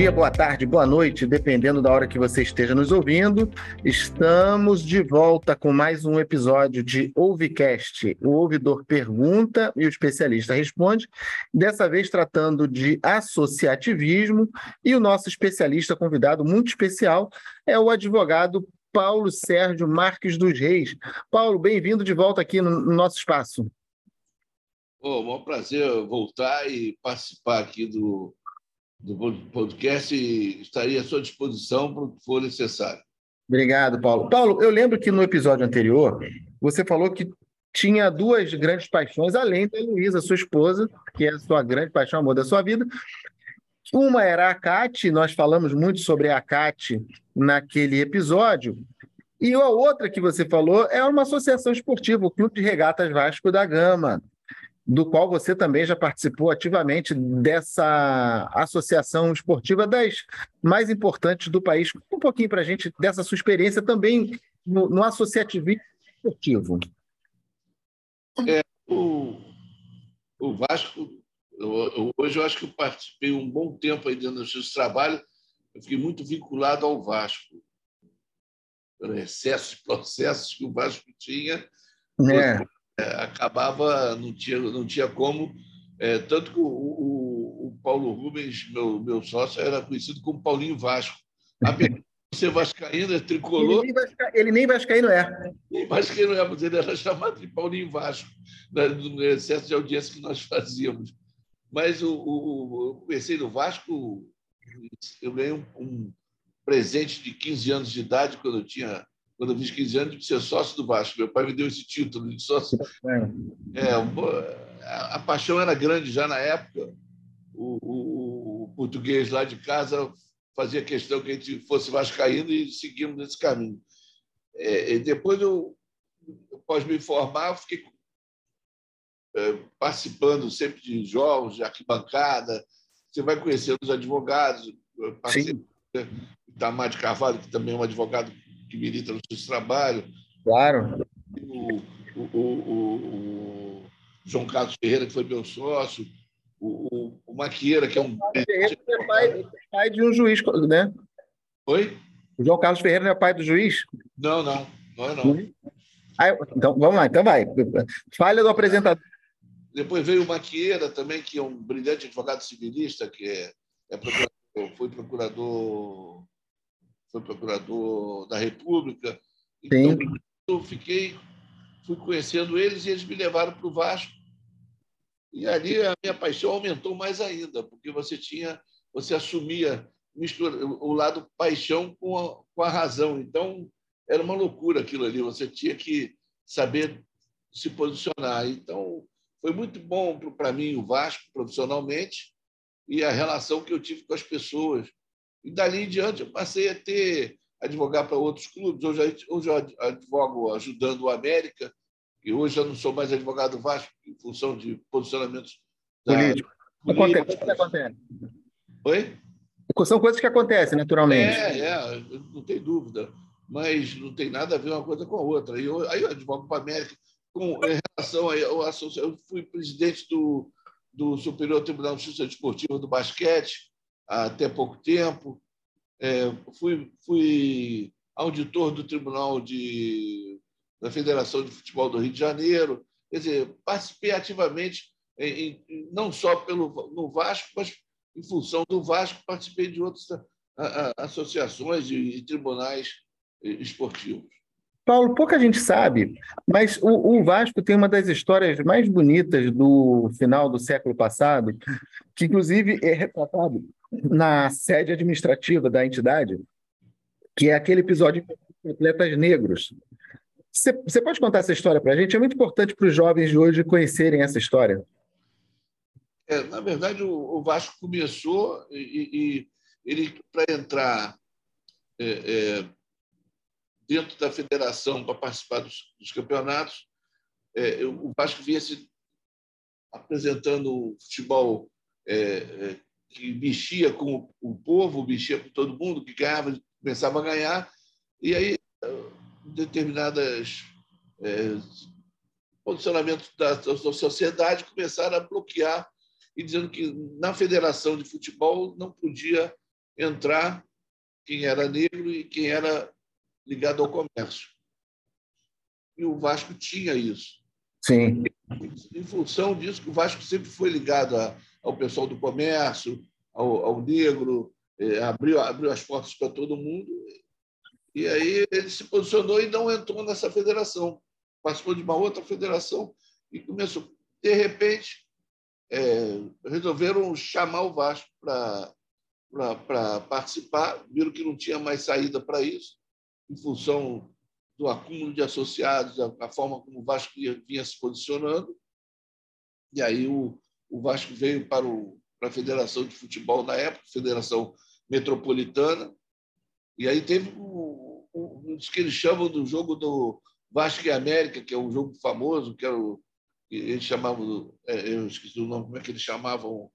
dia, boa tarde, boa noite, dependendo da hora que você esteja nos ouvindo. Estamos de volta com mais um episódio de Ouvicast. O ouvidor pergunta e o especialista responde. Dessa vez tratando de associativismo e o nosso especialista convidado muito especial é o advogado Paulo Sérgio Marques dos Reis. Paulo, bem-vindo de volta aqui no nosso espaço. Oh, um prazer voltar e participar aqui do do podcast e estaria à sua disposição para o que for necessário. Obrigado, Paulo. Paulo, eu lembro que no episódio anterior você falou que tinha duas grandes paixões, além da Luísa, sua esposa, que é a sua grande paixão, amor da sua vida. Uma era a CAT, nós falamos muito sobre a CAT naquele episódio, e a outra que você falou é uma associação esportiva, o Clube de Regatas Vasco da Gama do qual você também já participou ativamente dessa associação esportiva das mais importantes do país. Um pouquinho para a gente dessa sua experiência também no, no associativismo esportivo. É, o, o Vasco, eu, hoje eu acho que eu participei um bom tempo aí dentro do seu trabalho, eu fiquei muito vinculado ao Vasco, pelo excesso de processos que o Vasco tinha. É acabava, não tinha, não tinha como. É, tanto que o, o, o, Paulo Rubens, meu, meu sócio, era conhecido como Paulinho Vasco. Apesar de ser vascaíno, é tricolor. Ele nem, vasca, ele nem vascaíno é. Nem vascaíno é, mas ele era chamado de Paulinho Vasco, né, no excesso de audiência que nós fazíamos. Mas o, o, eu comecei no Vasco, eu ganhei um, um presente de 15 anos de idade, quando eu tinha quando eu fiz 15 anos, de ser sócio do Vasco. Meu pai me deu esse título de sócio. É, a, a paixão era grande já na época. O, o, o, português lá de casa fazia questão que a gente fosse vascaíno e seguimos nesse caminho. É, depois, eu, após me formar, fiquei é, participando sempre de jogos, de arquibancada. Você vai conhecendo os advogados. Participei Itamar de Carvalho, que também é um advogado que milita no seu trabalho. Claro. O, o, o, o, João Carlos Ferreira, que foi meu sócio, o, o, Maquieira, que é um. Ferreira é pai, pai de um juiz, né? Oi? O João Carlos Ferreira não é pai do juiz? Não, não. Não é, não. Ah, então, vamos lá, então vai. Falha do apresentador. Depois veio o Maquieira também, que é um brilhante advogado civilista, que é, é procurador, foi procurador foi procurador da República. Então, Sim. eu fiquei, fui conhecendo eles e eles me levaram para o Vasco. E ali a minha paixão aumentou mais ainda, porque você tinha, você assumia mistura, o lado paixão com a, com a razão. Então, era uma loucura aquilo ali, você tinha que saber se posicionar. Então, foi muito bom para mim o Vasco, profissionalmente, e a relação que eu tive com as pessoas, e dali em diante eu passei a ter advogar para outros clubes. Hoje, hoje eu advogo ajudando o América, e hoje eu não sou mais advogado Vasco em função de posicionamentos políticos. Acontece, acontece. Oi? São coisas que acontecem naturalmente. É, é, não tem dúvida. Mas não tem nada a ver uma coisa com a outra. E eu, aí eu advogo para a América com em relação a, eu fui presidente do, do Superior Tribunal de Justiça Desportiva do basquete, até pouco tempo. É, fui, fui auditor do Tribunal de, da Federação de Futebol do Rio de Janeiro. Quer dizer, participei ativamente, em, em, não só pelo, no Vasco, mas em função do Vasco, participei de outras a, a, associações e, tribunais esportivos. Paulo, pouca gente sabe, mas o, o, Vasco tem uma das histórias mais bonitas do final do século passado, que inclusive é retratado na sede administrativa da entidade, que é aquele episódio de atletas negros. Você pode contar essa história para a gente? É muito importante para os jovens de hoje conhecerem essa história. É, na verdade, o, o, Vasco começou e, e ele, para entrar é, é, dentro da federação para participar dos, dos campeonatos, é, o Vasco vinha se apresentando futebol é, é, que mexia com o povo, mexia com todo mundo, que ganhava, começava a ganhar, e aí determinadas é, posicionamentos da, da sociedade começaram a bloquear e dizendo que na federação de futebol não podia entrar quem era negro e quem era ligado ao comércio. E o Vasco tinha isso. Sim. Em função disso, o Vasco sempre foi ligado a, ao pessoal do comércio, ao, ao negro, é, abriu, abriu as portas para todo mundo. E aí ele se posicionou e não entrou nessa federação. Participou de uma outra federação e começou. De repente, é, resolveram chamar o Vasco para participar, viram que não tinha mais saída para isso, em função do acúmulo de associados, a, forma como o Vasco vinha se posicionando. E aí o, o Vasco veio para, o, para a Federação de Futebol na época, Federação Metropolitana, e aí teve o, o, o que eles chamam do jogo do Vasco e América, que é um jogo famoso, que era o, eles chamavam, é, eu esqueci o nome, como é que eles chamavam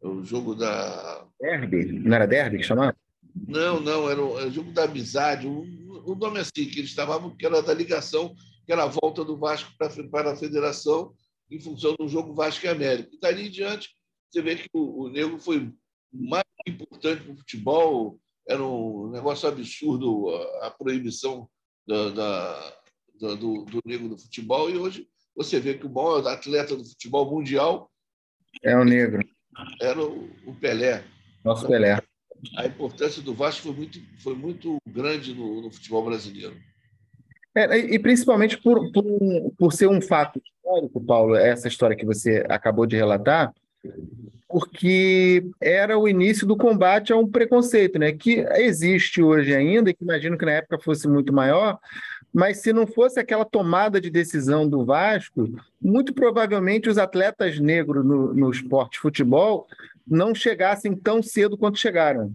o jogo da. Derby? Não era Derby que chamava? Não, não, era o, jogo da amizade. O, o nome é assim, que eles chamavam, que era da ligação, que era a volta do Vasco para, para a federação em função do jogo Vasco e América. E dali em diante, você vê que o, o Negro foi mais importante para o futebol, era um negócio absurdo a, proibição da, da, da, do, do negro no futebol, e hoje você vê que o maior atleta do futebol mundial é o negro. Era o, o Pelé. Nosso Pelé. A importância do Vasco foi muito, foi muito grande no, no futebol brasileiro. É, e principalmente por, por, por ser um fato histórico, Paulo, essa história que você acabou de relatar, porque era o início do combate a um preconceito, né? Que existe hoje ainda, que imagino que na época fosse muito maior, mas se não fosse aquela tomada de decisão do Vasco, muito provavelmente os atletas negros no, no esporte futebol não chegassem tão cedo quanto chegaram.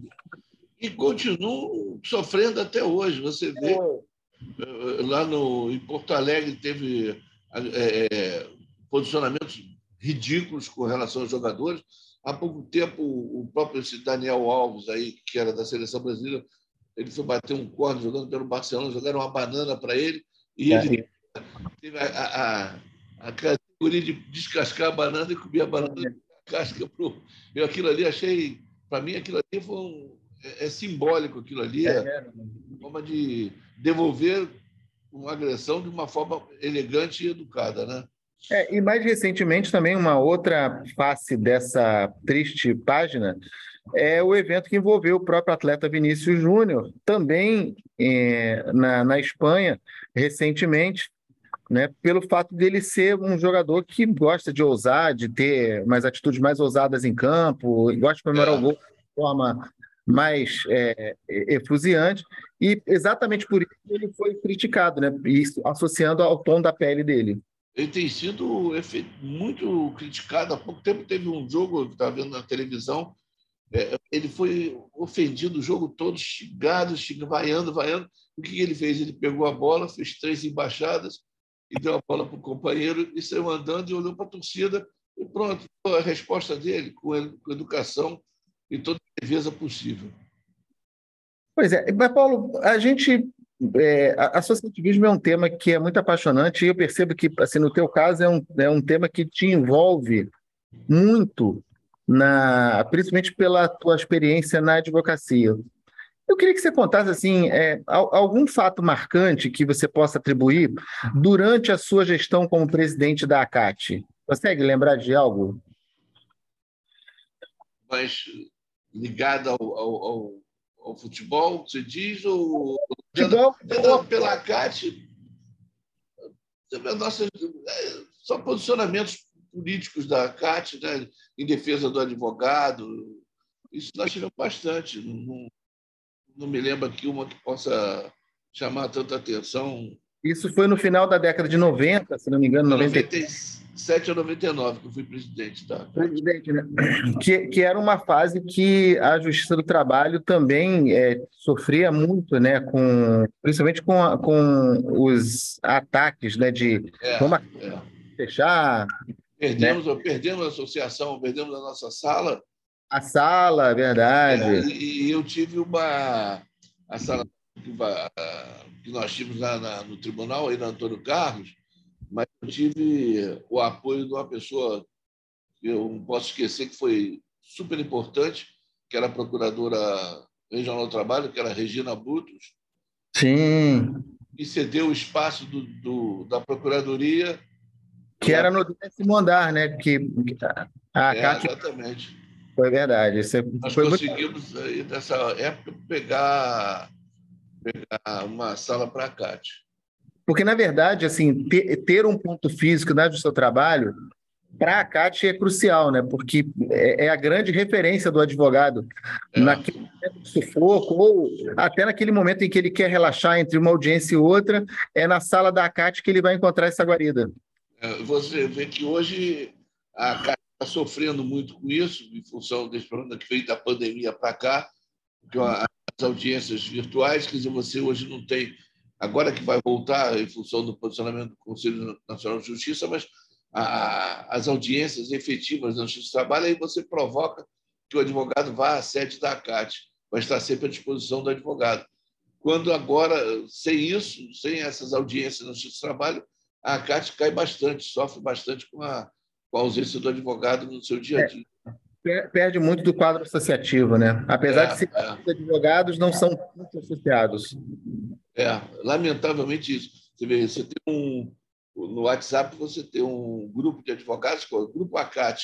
E continuam sofrendo até hoje. Você vê é. lá no, em Porto Alegre teve é, é, posicionamentos ridículos com relação aos jogadores. Há pouco tempo, o próprio Daniel Alves, aí, que era da seleção brasileira, ele foi bater um corno jogando pelo Barcelona, jogaram uma banana para ele e é. ele teve a, a, a, categoria de descascar a banana e comer a banana é. casca pro. Eu aquilo ali achei, para mim aquilo ali foi um, é, é, simbólico aquilo ali, é, é uma forma de devolver uma agressão de uma forma elegante e educada, né? É, e mais recentemente também uma outra face dessa triste página é o evento que envolveu o próprio atleta Vinícius Júnior, também é, na, na Espanha, recentemente, né, pelo fato dele ser um jogador que gosta de ousar, de ter umas atitudes mais ousadas em campo, gosta de comemorar é. o gol de forma mais é, efusiante, e exatamente por isso ele foi criticado, né, isso, associando ao tom da pele dele. Ele tem sido muito criticado. Há pouco tempo teve um jogo que estava vendo na televisão é, ele foi ofendido o jogo todo, xingado, xingado, vaiando, vaiando. O que ele fez? Ele pegou a bola, fez três embaixadas e deu a bola para o companheiro e saiu andando e olhou para a torcida e pronto, a resposta dele com, com educação e toda a defesa possível. Pois é, mas Paulo, a gente é, associativismo é um tema que é muito apaixonante e eu percebo que, assim, no teu caso, é um, é um tema que te envolve muito na, principalmente pela tua experiência na advocacia. Eu queria que você contasse assim é, algum fato marcante que você possa atribuir durante a sua gestão como presidente da ACAT. Consegue lembrar de algo? Mas ligado ao, ao, ao, ao futebol, você diz, ou futebol, pela, pela nossa, é, só posicionamentos políticos da CAT, né, em defesa do advogado. Isso nós tivemos bastante. Não, não me lembro aqui uma que possa chamar tanta atenção. Isso foi no final da década de 90, se não me engano, 97 a 99 que eu fui presidente da. Presidente, né? Que, que era uma fase que a Justiça do Trabalho também é, sofria muito, né? Com, principalmente com, a, com os ataques né, de é, vamos é. fechar, Perdemos, né? perdemos a associação, perdemos a nossa sala. A sala, verdade. É, e, e, eu tive uma. A sala que nós tínhamos lá na, no tribunal, aí na Antônio Carlos, mas eu tive o apoio de uma pessoa que eu não posso esquecer, que foi super importante, que era a procuradora Lei Jornal do Trabalho, que era Regina Brutos. Sim. E cedeu o espaço do, do da Procuradoria. Que era no décimo andar, né? Que, a é, Cátia... Exatamente. Foi verdade. Isso Nós conseguimos, muito... nessa época, pegar, pegar uma sala para a Cátia. Porque, na verdade, assim, ter, ter um ponto físico né, do seu trabalho para a CAT é crucial, né? Porque é, é, a grande referência do advogado é. naquele momento de sufoco, ou até naquele momento em que ele quer relaxar entre uma audiência e outra, é na sala da CAT que ele vai encontrar essa guarida. É, você vê que hoje a CAT está sofrendo muito com isso, em função desse problema que veio da pandemia para cá, porque as audiências virtuais, quer dizer, você hoje não tem, agora que vai voltar em função do posicionamento do Conselho Nacional de Justiça, mas a, as audiências efetivas da Justiça do Trabalho, aí você provoca que o advogado vá à sede da ACAT, vai estar sempre à disposição do advogado. Quando agora, sem isso, sem essas audiências na Justiça do Trabalho, a ACAT cai bastante, sofre bastante com a, com a ausência do advogado no seu dia a dia. É, perde muito do quadro associativo, né? Apesar é, de ser é. advogados, não são muito associados. É, lamentavelmente isso. Você vê, você tem um, no WhatsApp você tem um grupo de advogados, o Grupo ACAT.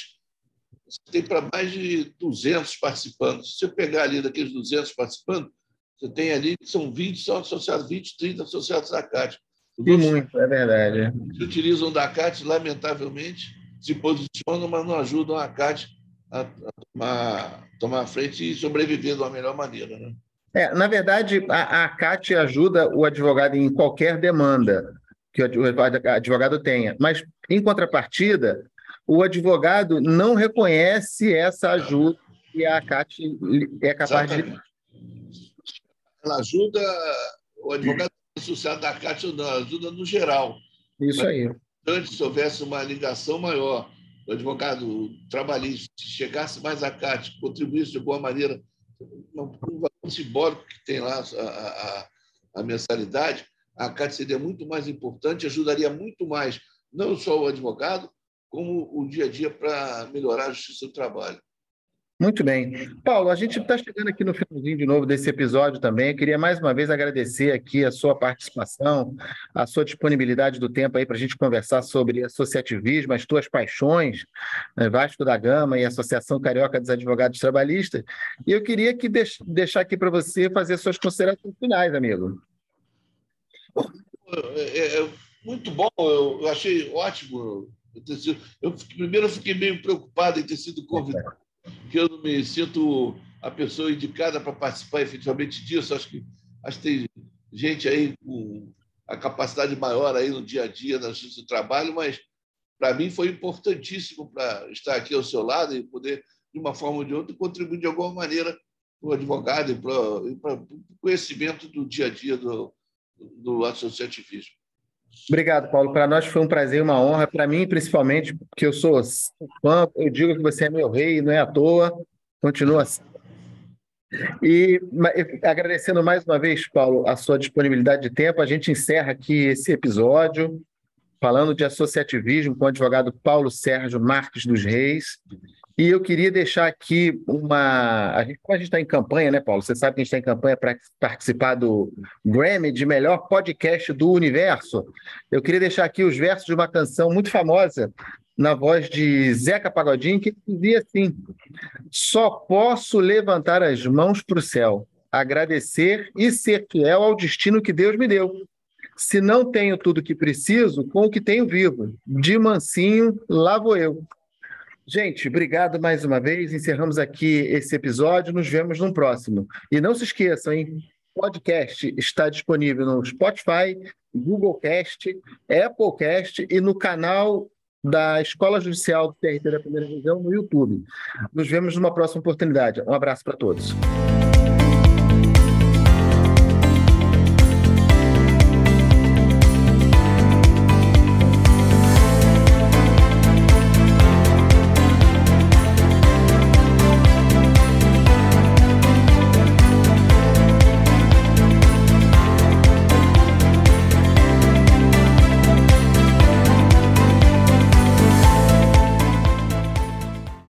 Você tem para mais de 200 participando. Se você pegar ali daqueles 200 participando, você tem ali que são 20, são associados, 20, 30 associados da ACAT. E muito, é verdade. Se utilizam da ACAT, lamentavelmente, se posicionam, mas não ajudam a ACAT a, a tomar, tomar a frente e sobreviver uma melhor maneira. Né? É, na verdade, a, a ACAT ajuda o advogado em qualquer demanda que o advogado tenha. Mas, em contrapartida, o advogado não reconhece essa ajuda que a CAT é capaz Exatamente. de. Ela ajuda, o advogado associado da CAT ajuda no geral. Isso aí. Antes, se houvesse uma ligação maior, o advogado trabalhista chegasse mais à CAT, contribuísse de alguma maneira, um valor simbólico que tem lá a, a, a mensalidade, a CAT seria muito mais importante, ajudaria muito mais, não só o advogado, como o dia a dia para melhorar a justiça do trabalho. Muito bem. Paulo, a gente está chegando aqui no finalzinho de novo desse episódio também. Eu queria mais uma vez agradecer aqui a sua participação, a sua disponibilidade do tempo aí para a gente conversar sobre associativismo, as tuas paixões, né, Vasco da Gama e Associação Carioca dos Advogados Trabalhistas. E eu queria que deix deixar aqui para você fazer suas considerações finais, amigo. É, é, muito bom, eu, achei ótimo. Eu, eu primeiro eu fiquei meio preocupado em ter sido convidado, porque eu não me sinto a pessoa indicada para participar efetivamente disso. Acho que, acho que tem gente aí com a capacidade maior aí no dia a dia na justiça do trabalho, mas para mim foi importantíssimo para estar aqui ao seu lado e poder, de uma forma ou de outra, contribuir de alguma maneira para o advogado e para o conhecimento do dia a dia do, do associativismo. Obrigado, Paulo. Para nós foi um prazer uma honra. Para mim, principalmente, porque eu sou fã, eu digo que você é meu rei, não é à toa. Continua assim. E agradecendo mais uma vez, Paulo, a sua disponibilidade de tempo, a gente encerra aqui esse episódio falando de associativismo com o advogado Paulo Sérgio Marques dos Reis. E eu queria deixar aqui uma. A gente, como a gente está em campanha, né, Paulo? Você sabe que a gente está em campanha para participar do Grammy de melhor podcast do universo. Eu queria deixar aqui os versos de uma canção muito famosa, na voz de Zeca Pagodinho, que dizia assim: Só posso levantar as mãos para o céu, agradecer e ser fiel ao destino que Deus me deu. Se não tenho tudo que preciso, com o que tenho vivo, de mansinho, lá vou eu. Gente, obrigado mais uma vez. Encerramos aqui esse episódio. Nos vemos no próximo. E não se esqueçam, hein? podcast está disponível no Spotify, Google Cast, Apple Cast e no canal da Escola Judicial do TRT da Primeira Região no YouTube. Nos vemos numa próxima oportunidade. Um abraço para todos.